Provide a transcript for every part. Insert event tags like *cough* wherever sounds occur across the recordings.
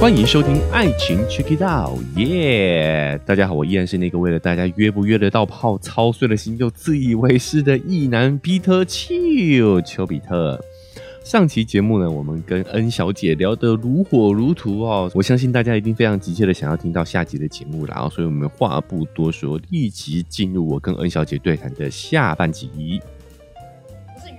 欢迎收听《爱情 Check It Out》，耶！大家好，我依然是那个为了大家约不约得到炮操碎了心又自以为是的意男皮特丘丘比特。上期节目呢，我们跟恩小姐聊得如火如荼哦，我相信大家一定非常急切的想要听到下集的节目啦，所以我们话不多说，立即进入我跟恩小姐对谈的下半集。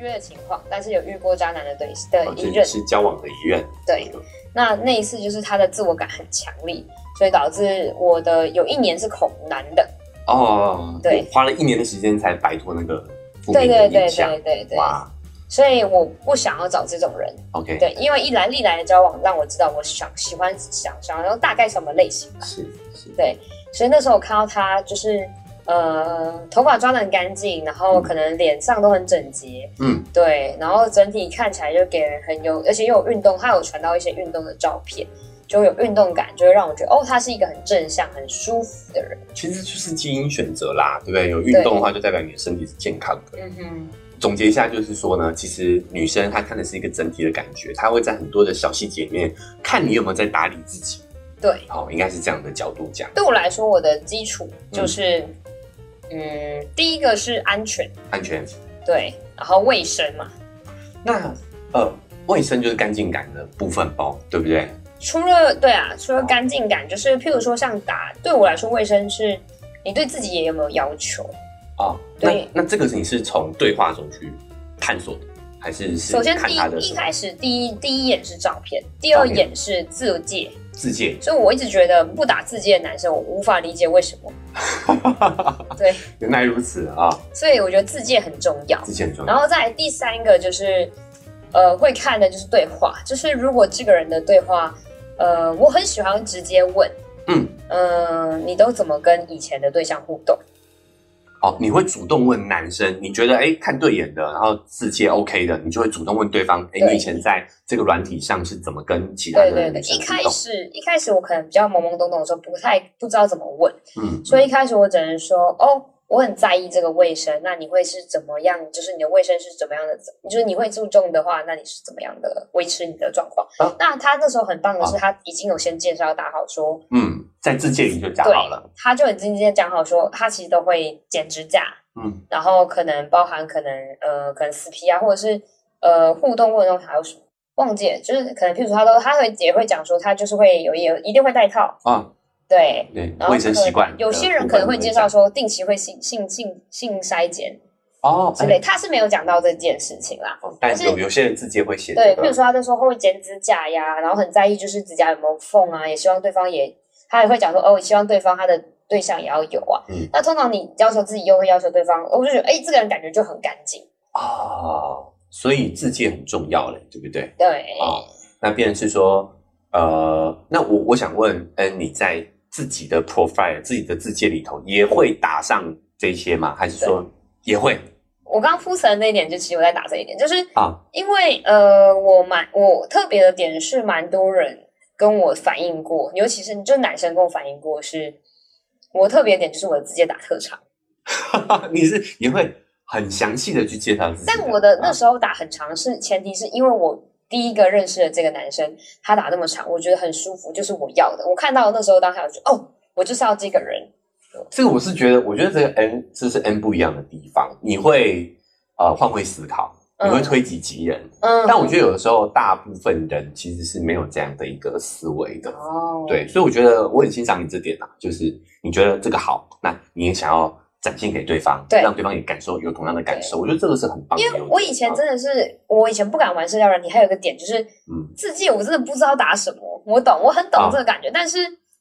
约的情况，但是有遇过渣男的对的一任，是交往的一任，对。那那一次就是他的自我感很强烈，所以导致我的有一年是恐男的。哦，对，花了一年的时间才摆脱那个负面的影响，对对对对对，哇！所以我不想要找这种人，OK，对，因为一来历来的交往让我知道我想喜欢想想要大概什么类型，是是，对，所以那时候我看到他就是。呃，头发抓的很干净，然后可能脸上都很整洁，嗯，对，然后整体看起来就给人很有，而且又有运动，他有传到一些运动的照片，就有运动感，就会让我觉得，哦，他是一个很正向、很舒服的人。其实就是基因选择啦，对不对？有运动的话，就代表你的身体是健康的。嗯哼。总结一下，就是说呢，其实女生她看的是一个整体的感觉，她会在很多的小细节里面看你有没有在打理自己。对，好，应该是这样的角度讲。对我来说，我的基础就是。嗯，第一个是安全，安全，对，然后卫生嘛。那呃，卫生就是干净感的部分包，对不对？除了对啊，除了干净感，就是譬如说像打，对我来说，卫生是你对自己也有没有要求？哦，对，那这个是你是从对话中去探索的，还是首先第一一开始第一第一眼是照片，第二眼是自介。自介，所以我一直觉得不打自介的男生，我无法理解为什么。*laughs* 对，原来如此啊！所以我觉得自介很重要，自介很重要。然后再第三个就是，呃，会看的就是对话，就是如果这个人的对话，呃，我很喜欢直接问，嗯嗯，你都怎么跟以前的对象互动？哦，你会主动问男生，你觉得哎看对眼的，然后字迹 OK 的，你就会主动问对方，哎，你以前在这个软体上是怎么跟其他的对对对，一开始一开始我可能比较懵懵懂懂的时候，不太不知道怎么问，嗯，所以一开始我只能说哦。我很在意这个卫生，那你会是怎么样？就是你的卫生是怎么样的？就是你会注重的话，那你是怎么样的维持你的状况？那他那时候很棒的是，他已经有先介绍打好说，嗯，在字界里就讲好了。他就很直接讲好说，他其实都会剪指甲，嗯，然后可能包含可能呃，可能死皮啊，或者是呃互动过程中还有什么忘记，就是可能譬如说他都他会也会讲说，他就是会有有一定会戴套啊。对对，卫生习惯，有些人可能会介绍说定期会性性性性筛检哦之类，他是没有讲到这件事情啦。但是有有些人自己会写，对，比如说他在说会剪指甲呀，然后很在意就是指甲有没有缝啊，也希望对方也，他也会讲说哦，希望对方他的对象也要有啊。嗯那通常你要求自己又会要求对方，我就觉得哎，这个人感觉就很干净哦，所以自戒很重要嘞，对不对？对啊，那变成是说呃，那我我想问，嗯，你在。自己的 profile，自己的字界里头也会打上这些吗？还是说也会？我刚铺陈的那一点，就其实我在打这一点，就是啊，因为呃，我蛮我特别的点是，蛮多人跟我反映过，尤其是就男生跟我反映过，是我特别点就是我的字界打特长。*laughs* 你是也会很详细的去介绍自己，但我的那时候打很长，是前提是因为我。第一个认识的这个男生，他打那么长，我觉得很舒服，就是我要的。我看到那时候当下，我就哦，我就是要这个人。这个我是觉得，我觉得这个 N 这是 N 不一样的地方。你会呃换位思考，你会推己及人。嗯。但我觉得有的时候，大部分人其实是没有这样的一个思维的。哦。对，所以我觉得我很欣赏你这点啊，就是你觉得这个好，那你也想要。展现给对方，对，让对方也感受有同样的感受。我觉得这个是很棒。因为我以前真的是，我以前不敢玩社交软体，还有一个点就是，嗯，自介我真的不知道打什么。我懂，我很懂这个感觉。但是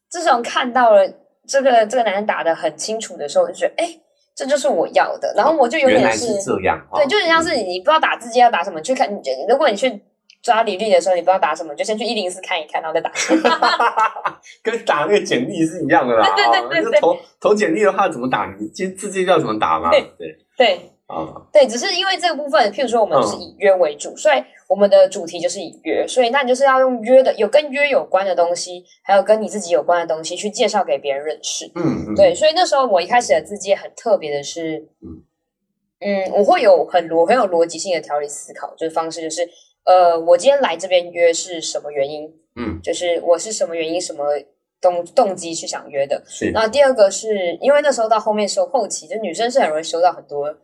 自从看到了这个这个男人打的很清楚的时候，我就觉得，哎，这就是我要的。然后我就有点是这样，对，就很像是你不知道打字机要打什么，去看你。如果你去。抓履历的时候，你不知道打什么，就先去一零四看一看，然后再打。*laughs* 跟打那个简历是一样的啦。对对对对。投投简历的话，怎么打？你直直接叫怎么打嘛？对对啊，对，只是因为这个部分，譬如说我们是以约为主，所以我们的主题就是以约，所以那你就是要用约的，有跟约有关的东西，还有跟你自己有关的东西去介绍给别人认识。嗯嗯。对，所以那时候我一开始的字介很特别的是，嗯嗯，我会有很逻很有逻辑性的条理思考，就是方式就是。呃，我今天来这边约是什么原因？嗯，就是我是什么原因、什么动动机去想约的。是。然后第二个是因为那时候到后面收后期，就女生是很容易收到很多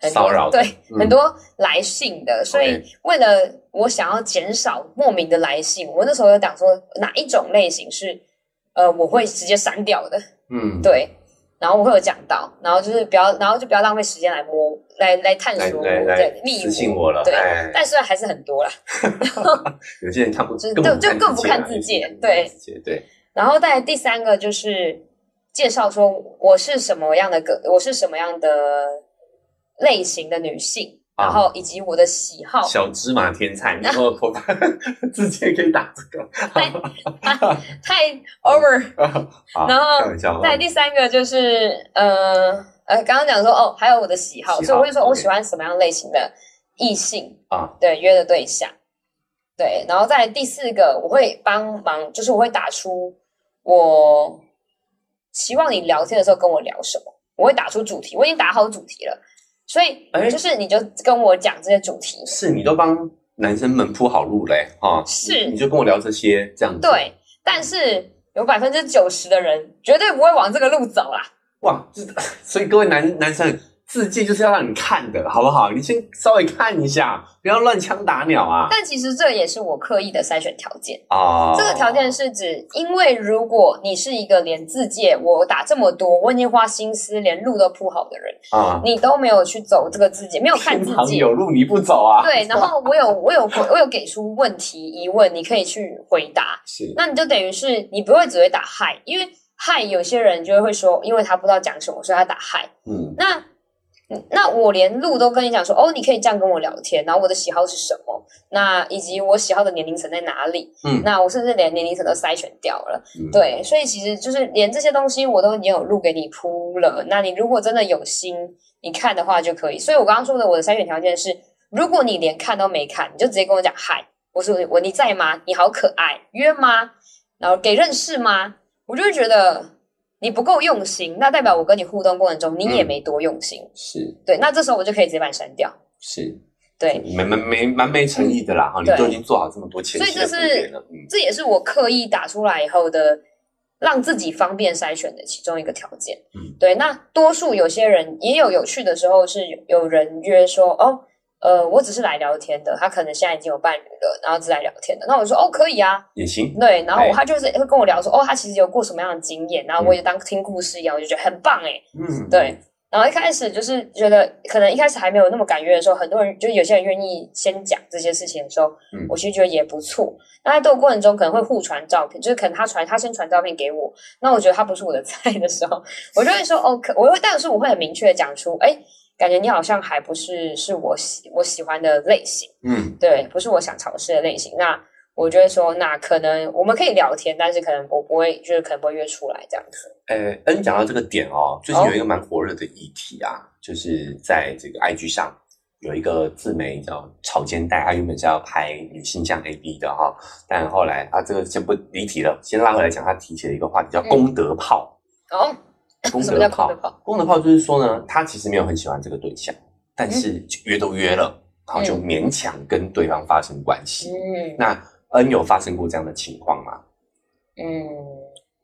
骚扰，对，很多来信的。所以为了我想要减少莫名的来信，我那时候有讲说哪一种类型是呃我会直接删掉的。嗯，对。然后我会有讲到，然后就是不要，然后就不要浪费时间来摸，来来探索，对，私信我了，对，但是还是很多啦。*laughs* 有些人看不，就就更不看自己，对，对。然后再第三个就是介绍说我是什么样的个，我是什么样的类型的女性。然后以及我的喜好，小芝麻天才，然后头发直接可以打这个，太太 *laughs* over。然后在第三个就是呃呃，刚刚讲说哦，还有我的喜好，所以我会说我喜欢什么样类型的异性啊？对，约的对象。对，然后在第四个，我会帮忙，就是我会打出我希望你聊天的时候跟我聊什么，我会打出主题，我已经打好主题了。所以，就是你就跟我讲这些主题，是你都帮男生们铺好路嘞，哈，是，你就跟我聊这些这样子。对，但是有百分之九十的人绝对不会往这个路走啦。哇，*laughs* 所以各位男男生。字迹就是要让你看的，好不好？你先稍微看一下，不要乱枪打鸟啊！但其实这也是我刻意的筛选条件啊。这个条件是指，因为如果你是一个连字界我打这么多，我已经花心思连路都铺好的人啊，你都没有去走这个字界，没有看字界，有路你不走啊？对，然后我有我有我有给出问题疑问，你可以去回答。是，那你就等于是你不会只会打嗨，因为嗨有些人就会说，因为他不知道讲什么，所以他打嗨。嗯，那。那我连路都跟你讲说，哦，你可以这样跟我聊天，然后我的喜好是什么，那以及我喜好的年龄层在哪里，嗯，那我甚至连年龄层都筛选掉了，对，所以其实就是连这些东西我都已经有路给你铺了，那你如果真的有心，你看的话就可以。所以我刚刚说的我的筛选条件是，如果你连看都没看，你就直接跟我讲嗨，我说我你在吗？你好可爱，约吗？然后给认识吗？我就会觉得。你不够用心，那代表我跟你互动过程中你也没多用心，是对。那这时候我就可以直接把你删掉，是对，没没没蛮没诚意的啦哈。你都已经做好这么多前期所以这是这也是我刻意打出来以后的，让自己方便筛选的其中一个条件。嗯，对。那多数有些人也有有趣的时候，是有人约说哦。呃，我只是来聊天的，他可能现在已经有伴侣了，然后只来聊天的。那我说哦，可以啊，也行。对，然后他就是会跟我聊说，哦，他其实有过什么样的经验，然后我也当听故事一样，我就觉得很棒哎。嗯，对。然后一开始就是觉得，可能一开始还没有那么敢约的时候，很多人就有些人愿意先讲这些事情的时候，嗯，我其实觉得也不错。那在这个过程中，可能会互传照片，就是可能他传他先传照片给我，那我觉得他不是我的菜的时候，我就会说哦，可我会，但是我会很明确的讲出，哎。感觉你好像还不是是我喜我喜欢的类型，嗯，对，不是我想尝试的类型。那我觉得说，那可能我们可以聊天，但是可能我不会，就是可能不会约出来这样子。呃，N 讲到这个点哦，最近有一个蛮火热的议题啊，就是在这个 IG 上有一个自媒叫草间带，他原本是要拍女性向 AB 的哈，但后来啊，这个先不离题了，先拉回来讲，他提起了一个话题叫功德炮。哦。*laughs* 功德炮，功德炮就是说呢，他其实没有很喜欢这个对象，但是约都约了，然后就勉强跟对方发生关系。嗯，那恩有发生过这样的情况吗？嗯，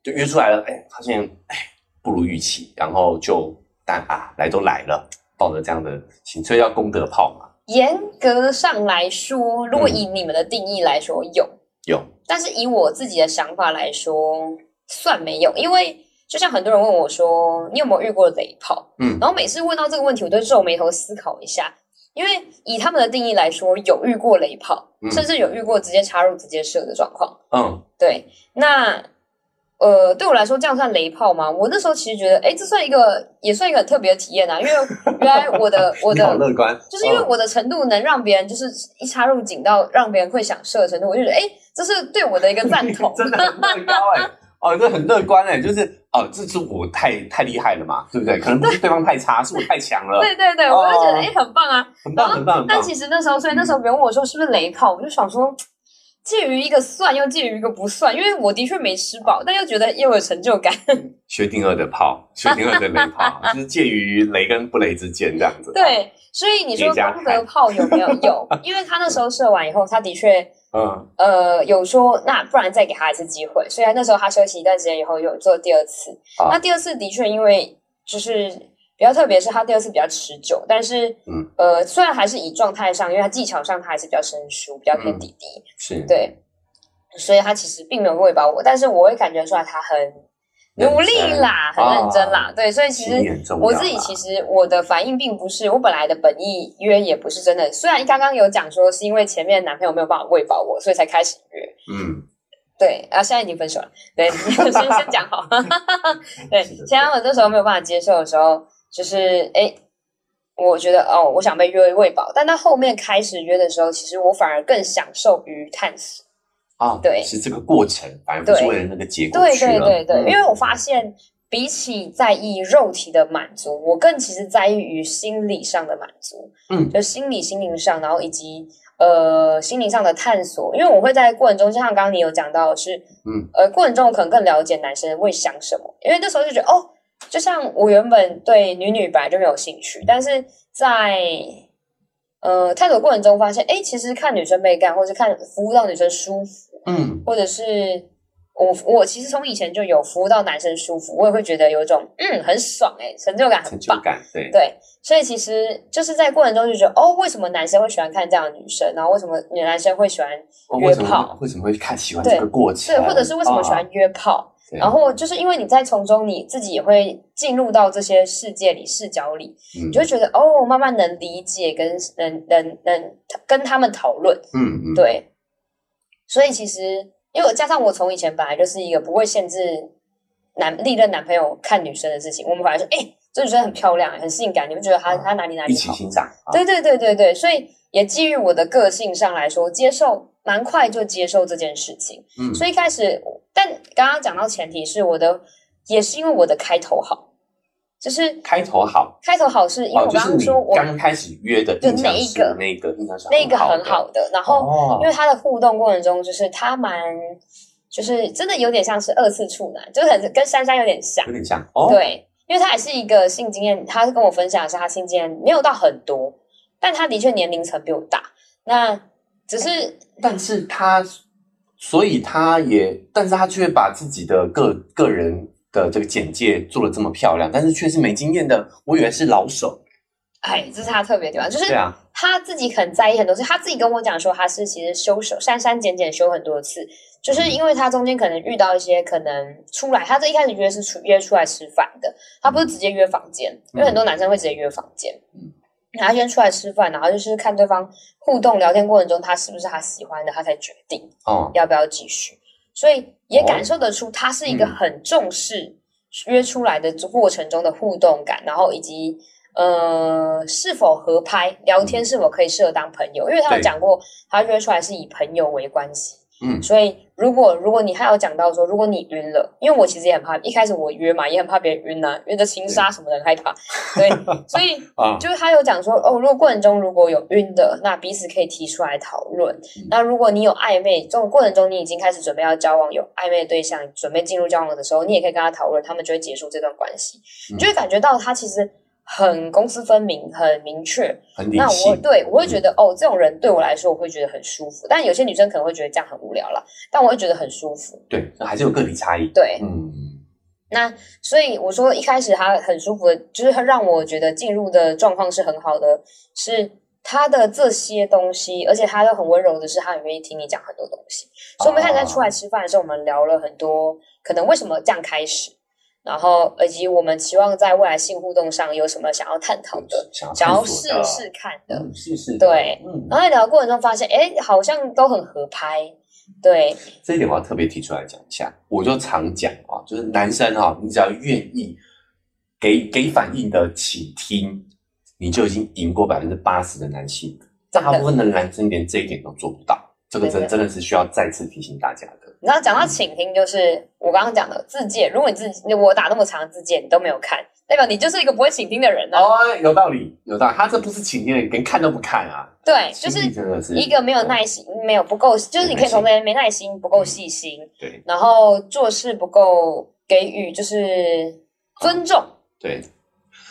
就约出来了，哎，发现哎不如预期，然后就但啊来都来了，抱着这样的心，所以叫功德炮嘛。严格上来说，如果以你们的定义来说，有有，但是以我自己的想法来说，算没有，因为。就像很多人问我说：“你有没有遇过雷炮？”嗯，然后每次问到这个问题，我都皱眉头思考一下，因为以他们的定义来说，有遇过雷炮，甚至有遇过直接插入直接射的状况。嗯，对。那呃，对我来说，这样算雷炮吗？我那时候其实觉得，哎，这算一个，也算一个很特别的体验啊。因为原来我的 *laughs* 我的乐观，就是因为我的程度能让别人就是一插入紧到让别人会想射的程度，我就觉得，哎，这是对我的一个赞同，真的很高哎。哦，这很乐观哎，就是哦，这是我太太厉害了嘛，对不对？可能不是对方太差，是我太强了。对对对，我就觉得哎，很棒啊，很棒很棒。但其实那时候，所以那时候别人问我说是不是雷炮，我就想说，介于一个算又介于一个不算，因为我的确没吃饱，但又觉得又有成就感。*laughs* 薛定谔的炮，薛定谔的雷炮，就是介于雷跟不雷之间这样子。对，所以你说功德炮有没有？有，因为他那时候射完以后，他的确，嗯呃，有说那不然再给他一次机会。虽然那时候他休息一段时间以后有做第二次，那第二次的确因为就是比较特别，是他第二次比较持久，但是嗯呃，虽然还是以状态上，因为他技巧上他还是比较生疏，比较偏弟弟，是对，所以他其实并没有喂饱我，但是我会感觉出来他很。努力啦，很认真啦，对，所以其实我自己其实我的反应并不是我本来的本意约也不是真的，虽然刚刚有讲说是因为前面男朋友没有办法喂饱我，所以才开始约，嗯，对，然后现在已经分手了，对，*laughs* 先 *laughs* 先讲好，对，前我那时候没有办法接受的时候，就是哎，我觉得哦，我想被约喂饱，但到后面开始约的时候，其实我反而更享受于探索。啊，对，是这个过程，反而不是为了那个结果对对对对，因为我发现，比起在意肉体的满足，我更其实在意于心理上的满足。嗯，就心理、心灵上，然后以及呃心灵上的探索。因为我会在过程中，就像刚刚你有讲到，是嗯呃过程中可能更了解男生会想什么。因为那时候就觉得，哦，就像我原本对女女本来就没有兴趣，但是在呃探索过程中发现，哎，其实看女生被干，或者看服务到女生舒服。嗯，或者是我我其实从以前就有服务到男生舒服，我也会觉得有一种嗯很爽哎，成就感很棒，对对，所以其实就是在过程中就觉得哦，为什么男生会喜欢看这样的女生？然后为什么女男生会喜欢约炮？为什么会看喜欢这个过程？对，或者是为什么喜欢约炮？然后就是因为你在从中你自己也会进入到这些世界里视角里，你就会觉得哦，慢慢能理解跟能能能跟他们讨论，嗯嗯，对。所以其实，因为加上我从以前本来就是一个不会限制男历任男朋友看女生的事情，我们本来说，哎，这女生很漂亮，很性感，你们觉得她她哪里哪里好？一起欣赏。对对对对对，所以也基于我的个性上来说，接受蛮快就接受这件事情。嗯，所以一开始，但刚刚讲到前提是我的，也是因为我的开头好。就是开头好，开头好是因为我刚刚说我刚开始约的就那一个那个印象那个很好的，然后因为他的互动过程中，就是他蛮就是真的有点像是二次处男，就是很跟珊珊有点像，有点像哦。对，因为他也是一个性经验，他是跟我分享的是他性经验没有到很多，但他的确年龄层比我大。那只是，但是他所以他也，但是他却把自己的个个人。的这个简介做的这么漂亮，但是却是没经验的，我以为是老手。哎，这是他特别地方，就是他自己很在意很多事，他自己跟我讲说，他是其实修手删删减减修很多次，就是因为他中间可能遇到一些可能出来，他这一开始约是出约出来吃饭的，他不是直接约房间，因为很多男生会直接约房间，嗯，然后先出来吃饭，然后就是看对方互动聊天过程中，他是不是他喜欢的，他才决定哦。要不要继续。所以也感受得出，他是一个很重视约出来的过程中的互动感，然后以及呃是否合拍，聊天是否可以适合当朋友，因为他有讲过，他约出来是以朋友为关系。嗯，所以如果如果你还有讲到说，如果你晕了，因为我其实也很怕，一开始我约嘛，也很怕别人晕呐，约着情杀什么的，害怕。对，*laughs* 所以就是他有讲说，哦，如果过程中如果有晕的，那彼此可以提出来讨论。那如果你有暧昧，这种过程中你已经开始准备要交往，有暧昧对象，准备进入交往的时候，你也可以跟他讨论，他们就会结束这段关系。你就会感觉到他其实。很公私分明，很明确。那我对我会觉得，哦，这种人对我来说，我会觉得很舒服。但有些女生可能会觉得这样很无聊了，但我会觉得很舒服。对，还是有个体差异。对，嗯。那所以我说，一开始他很舒服的，就是他让我觉得进入的状况是很好的，是他的这些东西，而且他又很温柔的是，他很愿意听你讲很多东西。所以我们开始在出来吃饭的时候，我们聊了很多，可能为什么这样开始。然后，以及我们期望在未来性互动上有什么想要探讨的，想要试试看的，试试对。嗯然后在聊的过程中发现，哎，好像都很合拍。对，这一点我要特别提出来讲一下。我就常讲啊，就是男生啊，你只要愿意给给反应的倾听，你就已经赢过百分之八十的男性。大部分的男生连这一点都做不到，这个真真的是需要再次提醒大家的。然后讲到倾听，就是我刚刚讲的自荐。如果你自己我打那么长的字界，你都没有看，代表你就是一个不会倾听的人呢。哦，有道理，有道理。他这不是倾听的，连看都不看啊。对，就是一个没有耐心，没有不够，就是你可以从这没耐心，不够细心。对，然后做事不够给予，就是尊重。对，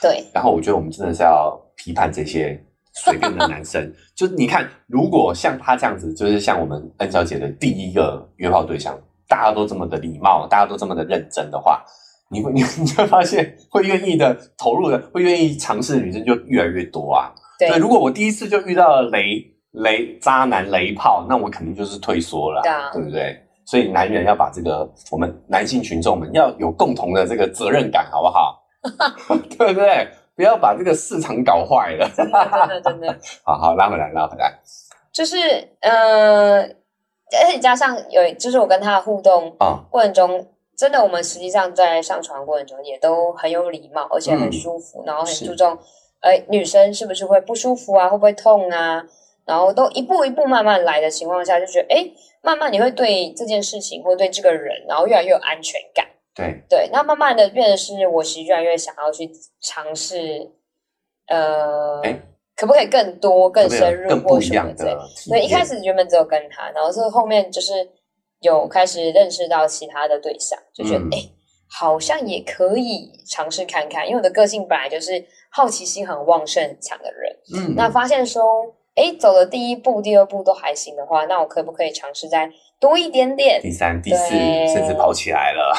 对。然后我觉得我们真的是要批判这些随便的男生。就你看，如果像他这样子，就是像我们恩小姐的第一个约炮对象，大家都这么的礼貌，大家都这么的认真的话，你会 *laughs* 你你会发现，会愿意的投入的，会愿意尝试的女生就越来越多啊。对，如果我第一次就遇到了雷雷渣男雷炮，那我肯定就是退缩了，对不对？所以男人要把这个我们男性群众们要有共同的这个责任感，好不好？*laughs* *laughs* 对不对？不要把这个市场搞坏了。真的真的。*laughs* 好好拉回来，拉回来。就是呃，而且加上有，就是我跟他的互动啊过程中，真的我们实际上在上床过程中也都很有礼貌，而且很舒服，然后很注重。哎，女生是不是会不舒服啊？会不会痛啊？然后都一步一步慢慢来的情况下，就觉得哎，慢慢你会对这件事情或对这个人，然后越来越有安全感。对对，那慢慢的变得是我其实越来越想要去尝试，呃，可不可以更多、更深入或什么的？对，一开始原本只有跟他，然后是后面就是有开始认识到其他的对象，就觉得哎，好像也可以尝试看看，因为我的个性本来就是。好奇心很旺盛、很强的人，嗯，那发现说，哎，走了第一步、第二步都还行的话，那我可不可以尝试再多一点点？第三、第四，甚至跑起来了。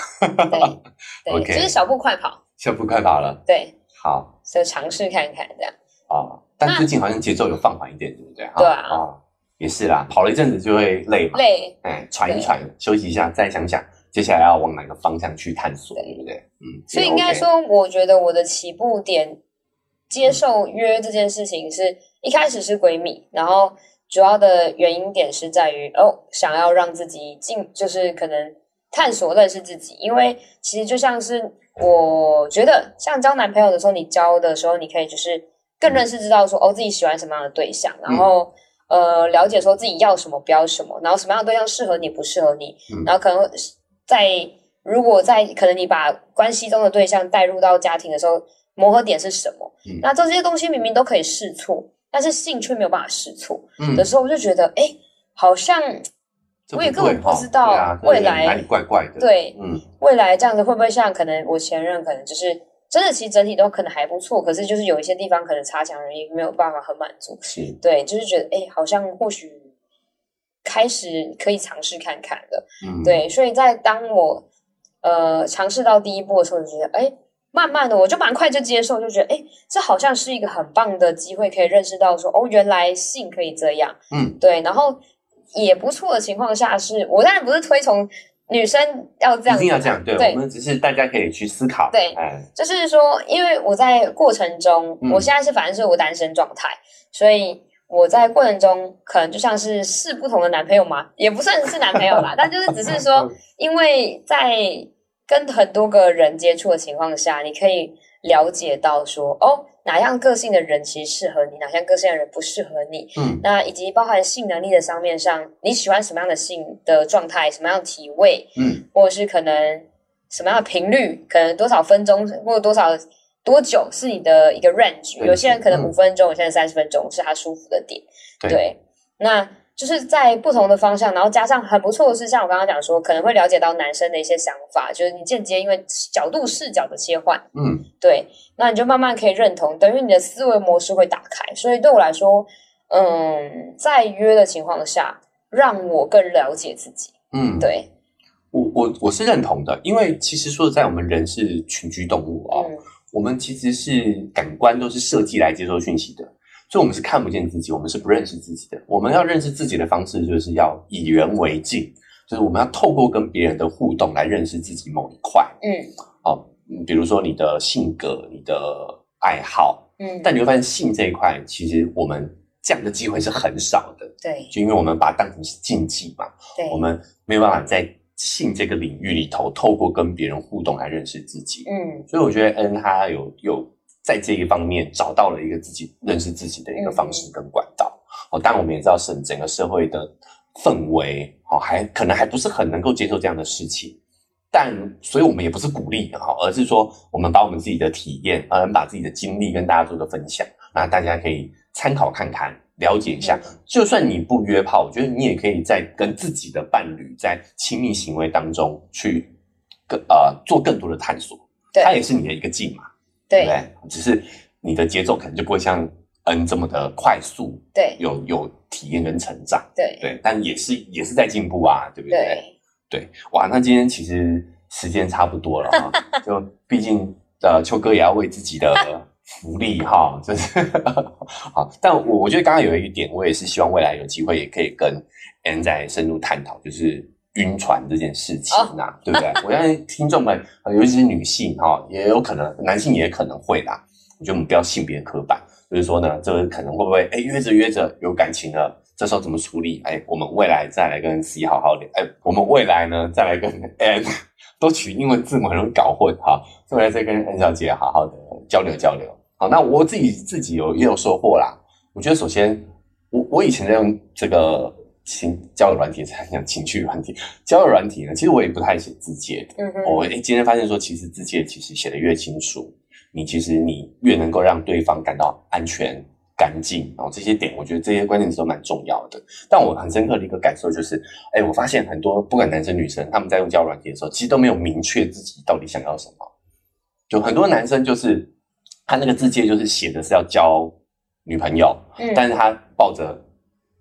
对，*laughs* 对，就是小步快跑，小步快跑了。对，好，就尝试看看这样。哦，但最近好像节奏有放缓一点，对不对？对啊，也是啦，跑了一阵子就会累嘛，累，哎，喘一喘，休息一下，再想想接下来要往哪个方向去探索，对不对？嗯，所以应该说，我觉得我的起步点。接受约这件事情是一开始是闺蜜，然后主要的原因点是在于哦，想要让自己进，就是可能探索认识自己。因为其实就像是我觉得，像交男朋友的时候，你交的时候，你可以就是更认识知道说哦，自己喜欢什么样的对象，然后呃，了解说自己要什么不要什么，然后什么样的对象适合你不适合你，然后可能在如果在可能你把关系中的对象带入到家庭的时候。磨合点是什么？那这些东西明明都可以试错，但是性却没有办法试错的时候，我就觉得，哎，好像我也根本不知道未来哪里怪怪的。对，嗯，未来这样子会不会像可能我前任可能就是真的，其实整体都可能还不错，可是就是有一些地方可能差强人意，没有办法很满足。是，对，就是觉得，哎，好像或许开始可以尝试看看的。嗯，对，所以在当我呃尝试到第一步的时候，就觉得，哎。慢慢的，我就蛮快就接受，就觉得哎，这好像是一个很棒的机会，可以认识到说哦，原来性可以这样，嗯，对。然后也不错的情况下，是我当然不是推崇女生要这样，一定要这样，对，我们只是大家可以去思考，对，就是说，因为我在过程中，我现在是反正是我单身状态，所以我在过程中可能就像是试不同的男朋友嘛，也不算是男朋友啦，但就是只是说，*laughs* 因为在。跟很多个人接触的情况下，你可以了解到说，哦，哪样个性的人其实适合你，哪样个性的人不适合你。嗯，那以及包含性能力的上面上，你喜欢什么样的性的状态，什么样的体位，嗯，或者是可能什么样的频率，可能多少分钟或者多少多久是你的一个 range。有些人可能五分钟，有些人三十分钟是他舒服的点。对，那。就是在不同的方向，然后加上很不错的是，像我刚刚讲说，可能会了解到男生的一些想法，就是你间接因为角度视角的切换，嗯，对，那你就慢慢可以认同，等于你的思维模式会打开。所以对我来说，嗯，在约的情况下，让我更了解自己，嗯，对，我我我是认同的，因为其实说在我们人是群居动物啊，我们其实是感官都是设计来接收讯息的。所以，我们是看不见自己，我们是不认识自己的。我们要认识自己的方式，就是要以人为镜，就是我们要透过跟别人的互动来认识自己某一块。嗯，哦，比如说你的性格、你的爱好，嗯，但你会发现性这一块，其实我们这样的机会是很少的。对，就因为我们把它当成是禁忌嘛。对，我们没有办法在性这个领域里头，透过跟别人互动来认识自己。嗯，所以我觉得 N 他有有。在这一方面找到了一个自己认识自己的一个方式跟管道哦，当然我们也知道，整整个社会的氛围哦，还可能还不是很能够接受这样的事情。但所以我们也不是鼓励哈，而是说我们把我们自己的体验，嗯，把自己的经历跟大家做个分享，那大家可以参考看看，了解一下。就算你不约炮，我觉得你也可以在跟自己的伴侣在亲密行为当中去更呃做更多的探索。它也是你的一个劲嘛，对？只是你的节奏可能就不会像 N 这么的快速，对，有有体验跟成长，对对，但也是也是在进步啊，对不对？对，哇，那今天其实时间差不多了哈，*laughs* 就毕竟呃，秋哥也要为自己的福利哈，*laughs* 就是好。但我我觉得刚刚有一点，我也是希望未来有机会也可以跟 N 再深入探讨，就是晕船这件事情啊，对不对？*laughs* 我相信听众们，尤其是女性哈，也有可能，男性也可能会啦。我觉得我们不要性别刻板，就是说呢，这个可能会不会哎约着约着有感情了？这时候怎么处理？哎，我们未来再来跟 C 好好聊。哎，我们未来呢再来跟 N *laughs* 都取英文字母很容易搞混哈，未来再跟 N 小姐好好的交流交流。好，那我自己自己有也有收获啦。我觉得首先，我我以前在用这个情交友软体，在 *laughs* 讲情趣软体，交友软体呢，其实我也不太写字节的。嗯哼。我哎，今天发现说，其实字节其实写的越清楚，你其实你越能够让对方感到安全。干净哦，这些点我觉得这些关键词都蛮重要的。但我很深刻的一个感受就是，哎，我发现很多不管男生女生，他们在用交友软体的时候，其实都没有明确自己到底想要什么。就很多男生就是他那个字界就是写的是要交女朋友，嗯，但是他抱着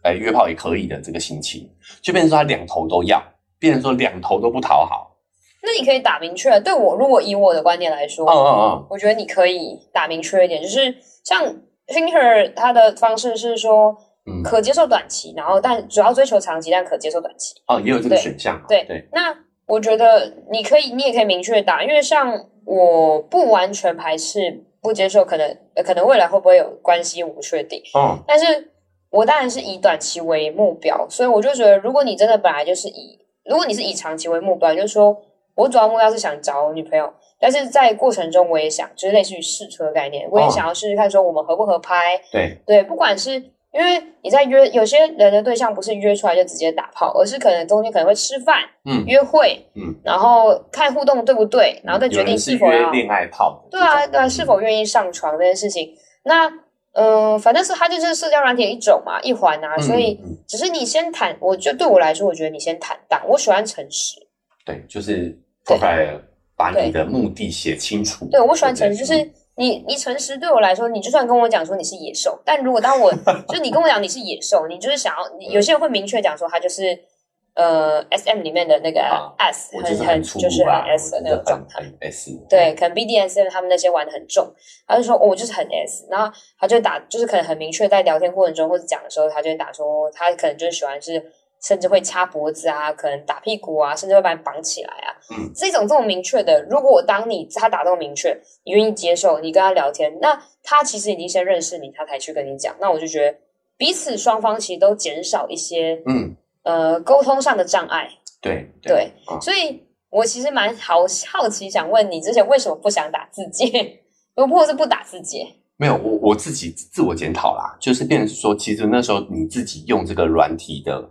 哎约炮也可以的这个心情，就变成说他两头都要，变成说两头都不讨好。那你可以打明确，对我如果以我的观点来说，嗯嗯嗯，我觉得你可以打明确一点，就是像。Thinker 他的方式是说，可接受短期，然后但主要追求长期，但可接受短期。哦，也有这个选项。对对。那我觉得你可以，你也可以明确打，因为像我不完全排斥不接受，可能可能未来会不会有关系，我不确定。嗯。但是我当然是以短期为目标，所以我就觉得，如果你真的本来就是以，如果你是以长期为目标，就是说我主要目标是想找女朋友。但是在过程中，我也想，就是类似于试车概念，我也想要试试看，说我们合不合拍。对对，不管是因为你在约有些人的对象，不是约出来就直接打炮，而是可能中间可能会吃饭、嗯，约会，嗯，然后看互动对不对，然后再决定是否要恋爱炮。对啊，对，是否愿意上床这件事情。那嗯，反正是它就是社交软体一种嘛，一环啊。所以只是你先坦，我就对我来说，我觉得你先坦荡。我喜欢诚实。对，就是 profile。把你的目的写清楚。对，我喜欢诚实，就是你，你诚实对我来说，你就算跟我讲说你是野兽，但如果当我 *laughs* 就是你跟我讲你是野兽，你就是想要，有些人会明确讲说他就是呃 S M 里面的那个 S，很很就是很 S 的那种状态。S 对，可能 B D S M 他们那些玩的很重，他就说我就是很 S，然后他就打，就是可能很明确在聊天过程中或者讲的时候，他就会打说他可能就是喜欢是。甚至会掐脖子啊，可能打屁股啊，甚至会把你绑起来啊。嗯，这种这么明确的，如果当你他打这么明确，你愿意接受，你跟他聊天，那他其实已经先认识你，他才去跟你讲。那我就觉得彼此双方其实都减少一些嗯呃沟通上的障碍。对对，所以我其实蛮好好奇，想问你之前为什么不想打字节，或者是不打字节？没有，我我自己自我检讨啦，就是变成说，其实那时候你自己用这个软体的。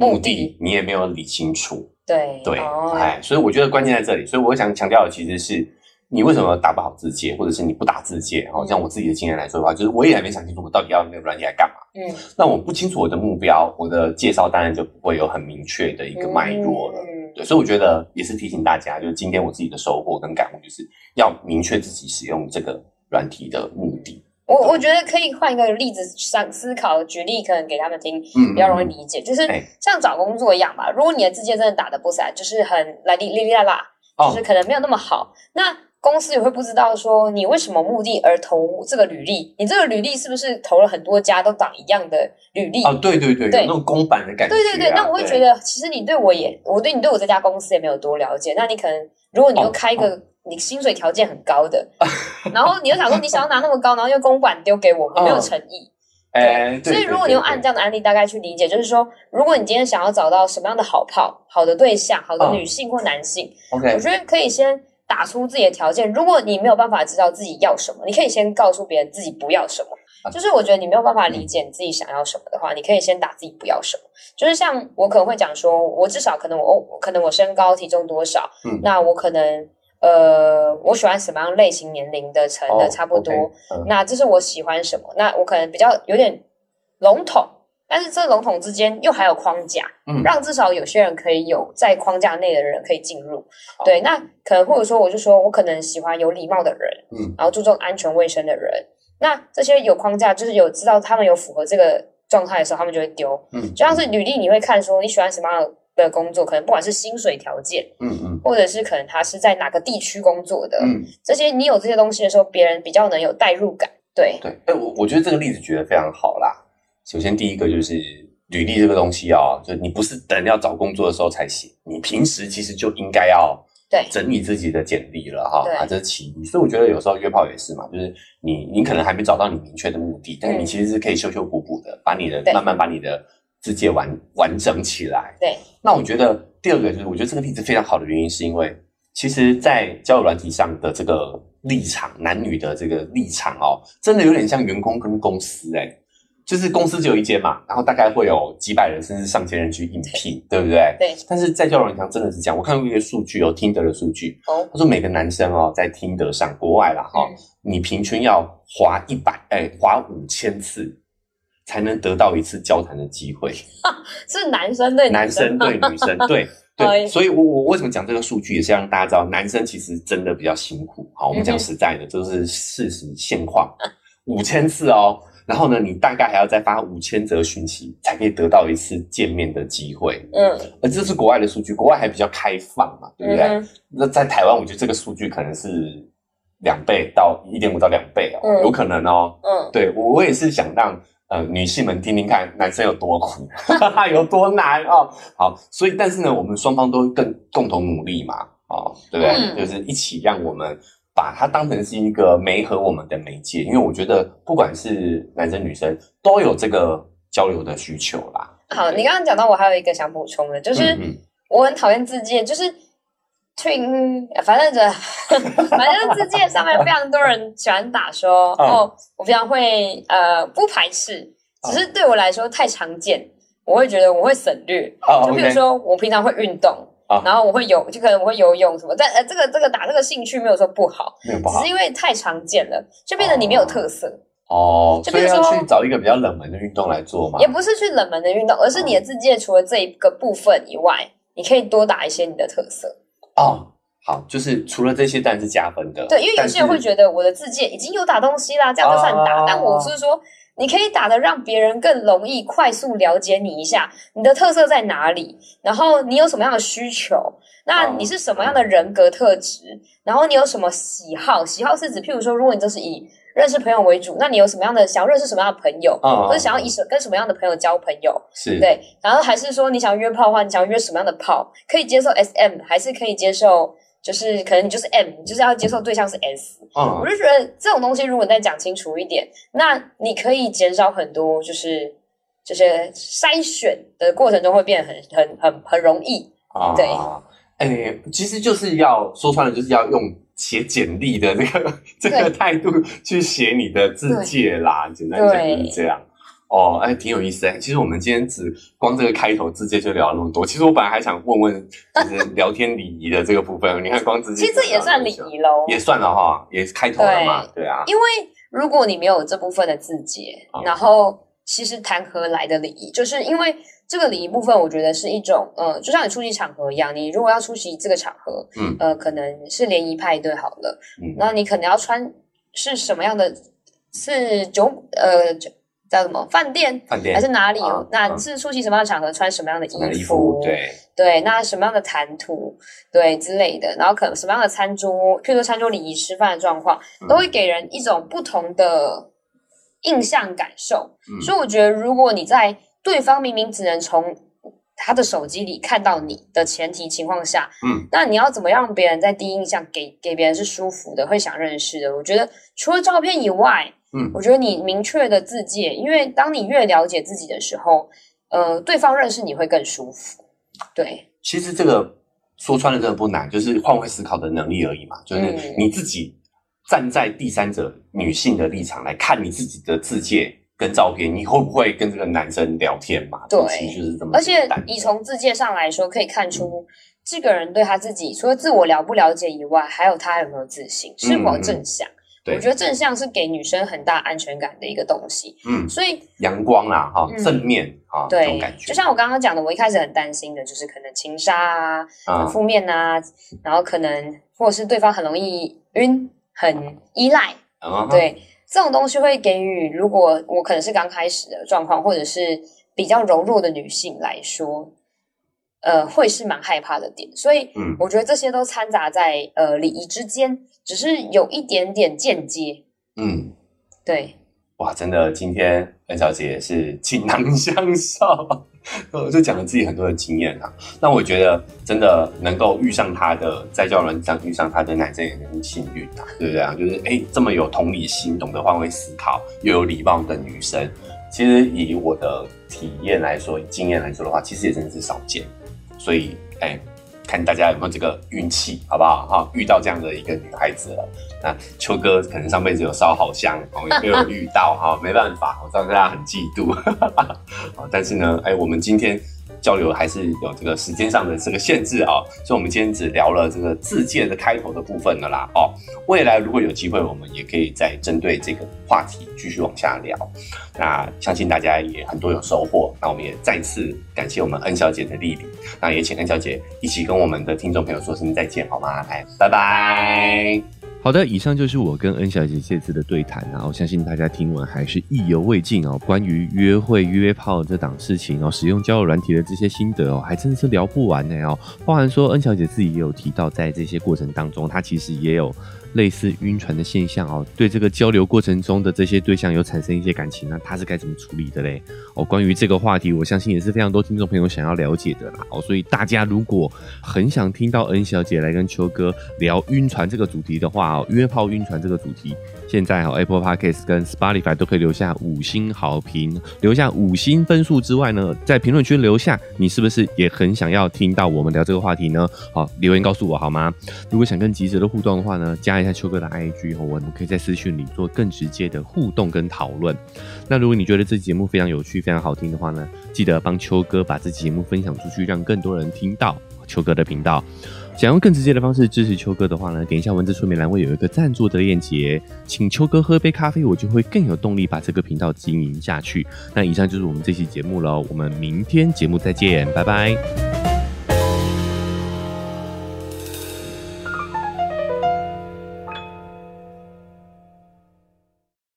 目的你也没有理清楚，对对，哎，所以我觉得关键在这里。所以我想强调的其实是，你为什么打不好字界，或者是你不打字界？哦，像我自己的经验来说的话，就是我也还没想清楚，我到底要那个软件来干嘛。嗯，那我不清楚我的目标，我的介绍当然就不会有很明确的一个脉络了。对，所以我觉得也是提醒大家，就是今天我自己的收获跟感悟，就是要明确自己使用这个软体的目的。我我觉得可以换一个例子上思考，举例可能给他们听，比较容易理解。就是像找工作一样吧，如果你的字界真的打的不散，就是很来哩哩哩啦啦，就是可能没有那么好，那公司也会不知道说你为什么目的而投这个履历，你这个履历是不是投了很多家都长一样的履历？哦，对对对，那种公版的感觉。对对对，那我会觉得其实你对我也，我对你对我这家公司也没有多了解，那你可能如果你又开一个。你薪水条件很高的，*laughs* 然后你又想说你想要拿那么高，然后又公款丢给我，没有诚意。哎，所以如果你用按这样的案例大概去理解，就是说，如果你今天想要找到什么样的好炮、好的对象、好的女性或男性，OK，我觉得可以先打出自己的条件。如果你没有办法知道自己要什么，你可以先告诉别人自己不要什么。就是我觉得你没有办法理解你自己想要什么的话，你可以先打自己不要什么。就是像我可能会讲说，我至少可能我可能我身高体重多少，那我可能呃我喜欢什么样类型年龄的成的差不多，那这是我喜欢什么，那我可能比较有点笼统。但是这笼统之间又还有框架，嗯，让至少有些人可以有在框架内的人可以进入，对，那可能或者说我就说我可能喜欢有礼貌的人，嗯，然后注重安全卫生的人，那这些有框架就是有知道他们有符合这个状态的时候，他们就会丢，嗯，就像是履历你会看说你喜欢什么样的工作，可能不管是薪水条件，嗯嗯，或者是可能他是在哪个地区工作的，嗯，这些你有这些东西的时候，别人比较能有代入感，对。对，哎，我我觉得这个例子举得非常好啦。首先，第一个就是履历这个东西啊，就你不是等要找工作的时候才写，你平时其实就应该要对整理自己的简历了哈。啊，这是其一。所以我觉得有时候约炮也是嘛，就是你你可能还没找到你明确的目的，但是你其实是可以修修补补的，把你的慢慢把你的字界完完整起来。对。那我觉得第二个就是，我觉得这个例子非常好的原因，是因为其实，在交友软体上的这个立场，男女的这个立场哦，真的有点像员工跟公司哎。就是公司只有一间嘛，然后大概会有几百人甚至上千人去应聘，对不对？对。但是在交友软件真的是这样，我看过一些数据哦，听得的数据，他说每个男生哦，在听得上国外啦哈，你平均要划一百哎，划五千次才能得到一次交谈的机会。*laughs* 是男生对男生对女生对对，*laughs* 所以我我为什么讲这个数据，也是让大家知道，男生其实真的比较辛苦。好，我们讲实在的，这是事实现况，五千次哦。然后呢，你大概还要再发五千则讯息，才可以得到一次见面的机会。嗯，而这是国外的数据，国外还比较开放嘛，对不对？那在台湾，我觉得这个数据可能是两倍到一点五到两倍哦，有可能哦。嗯，对我我也是想让呃女性们听听看男生有多苦，*laughs* 有多难哦。好，所以但是呢，我们双方都更共同努力嘛，哦，对不对？就是一起让我们。把它当成是一个媒合我们的媒介，因为我觉得不管是男生女生都有这个交流的需求啦。好，你刚刚讲到，我还有一个想补充的，就是我很讨厌自荐，就是 Twin，，反正这 *laughs* 反正自荐上面非常多人喜欢打说 *laughs* 哦，我非常会呃不排斥，只是对我来说太常见，我会觉得我会省略。就比如说我平常会运动。然后我会游，就可能我会游泳什么，但呃，这个这个打这个兴趣没有说不好，没有不好，只是因为太常见了，就变得你没有特色哦。所以要去找一个比较冷门的运动来做嘛？也不是去冷门的运动，而是你的自界除了这一个部分以外，你可以多打一些你的特色哦。好，就是除了这些，但是加分的。对，因为有些人会觉得我的自界已经有打东西啦，这样就算打。但我是说。你可以打的让别人更容易、快速了解你一下，你的特色在哪里？然后你有什么样的需求？那你是什么样的人格特质？然后你有什么喜好？喜好是指，譬如说，如果你就是以认识朋友为主，那你有什么样的想要认识什么样的朋友？或者想要以什跟什么样的朋友交朋友？是对。然后还是说，你想约炮的话，你想要约什么样的炮？可以接受 S M，还是可以接受？就是可能你就是 M，你就是要接受对象是 S，嗯我就觉得这种东西如果再讲清楚一点，那你可以减少很多，就是就是筛选的过程中会变得很很很很容易啊。对，哎，其实就是要说穿了，就是要用写简历的这个这个态度去写你的字界啦，简单讲就是这样。哦，哎，挺有意思哎。其实我们今天只光这个开头直接就聊了那么多。其实我本来还想问问，就是 *laughs* 聊天礼仪的这个部分。你看，光直接其实也算礼仪喽，也算了哈，也是开头了嘛，对啊。因为如果你没有这部分的字节，然后其实谈何来的礼仪？就是因为这个礼仪部分，我觉得是一种，呃，就像你出席场合一样，你如果要出席这个场合，嗯，呃，可能是联谊派对好了，嗯，那你可能要穿是什么样的？是酒，呃，酒。叫什么饭店？饭店还是哪里？那是出席什么样的场合，穿什么样的衣服？对对，那什么样的谈吐？对之类的，然后可能什么样的餐桌，譬如说餐桌礼仪、吃饭的状况，都会给人一种不同的印象感受。所以我觉得，如果你在对方明明只能从他的手机里看到你的前提情况下，嗯，那你要怎么让别人在第一印象给给别人是舒服的，会想认识的？我觉得除了照片以外。嗯，我觉得你明确的自介，因为当你越了解自己的时候，呃，对方认识你会更舒服。对，其实这个说穿了真的不难，就是换位思考的能力而已嘛。就是你自己站在第三者女性的立场来看你自己的自界跟照片，你会不会跟这个男生聊天嘛？对，其实就是这么。而且你从字界上来说，可以看出这个人对他自己除了自我了不了解以外，还有他有没有自信，是否正向。我觉得正向是给女生很大安全感的一个东西。嗯，所以阳光啊，哈，正面啊，这种感觉。就像我刚刚讲的，我一开始很担心的就是可能情杀啊，很负面啊，然后可能或者是对方很容易晕，很依赖。啊对，这种东西会给予，如果我可能是刚开始的状况，或者是比较柔弱的女性来说，呃，会是蛮害怕的点。所以，嗯，我觉得这些都掺杂在呃礼仪之间。只是有一点点间接，嗯，对，哇，真的，今天恩小姐是锦囊相授，我 *laughs* 就讲了自己很多的经验啊。那我觉得，真的能够遇上他的，在教人上遇上他的男生也很幸运啊，对不对啊？就是哎，这么有同理心、懂得换位思考又有礼貌的女生，其实以我的体验来说、经验来说的话，其实也真的是少见。所以，哎。看大家有没有这个运气，好不好？哈，遇到这样的一个女孩子了。那秋哥可能上辈子有烧好香，哦，没有遇到，哈，没办法，我知道大家很嫉妒。*laughs* 但是呢，哎，我们今天。交流还是有这个时间上的这个限制啊，所以我们今天只聊了这个自荐的开头的部分了啦。哦，未来如果有机会，我们也可以再针对这个话题继续往下聊。那相信大家也很多有收获。那我们也再次感谢我们恩小姐的莅临。那也请恩小姐一起跟我们的听众朋友说声再见，好吗？来，拜拜。好的，以上就是我跟恩小姐这次的对谈，然后相信大家听完还是意犹未尽哦。关于约会约炮这档事情哦，使用交友软体的这些心得哦，还真的是聊不完呢哦。包含说恩小姐自己也有提到，在这些过程当中，她其实也有。类似晕船的现象哦，对这个交流过程中的这些对象有产生一些感情，那他是该怎么处理的嘞？哦，关于这个话题，我相信也是非常多听众朋友想要了解的啦。哦，所以大家如果很想听到恩小姐来跟秋哥聊晕船这个主题的话哦，约炮晕船这个主题。现在哈，Apple Podcast 跟 Spotify 都可以留下五星好评，留下五星分数之外呢，在评论区留下你是不是也很想要听到我们聊这个话题呢？好，留言告诉我好吗？如果想更及时的互动的话呢，加一下秋哥的 IG 后，我们可以在私讯里做更直接的互动跟讨论。那如果你觉得这期节目非常有趣、非常好听的话呢，记得帮秋哥把这期节目分享出去，让更多人听到秋哥的频道。想用更直接的方式支持秋哥的话呢，点一下文字说明栏会有一个赞助的链接，请秋哥喝杯咖啡，我就会更有动力把这个频道经营下去。那以上就是我们这期节目了，我们明天节目再见，拜拜。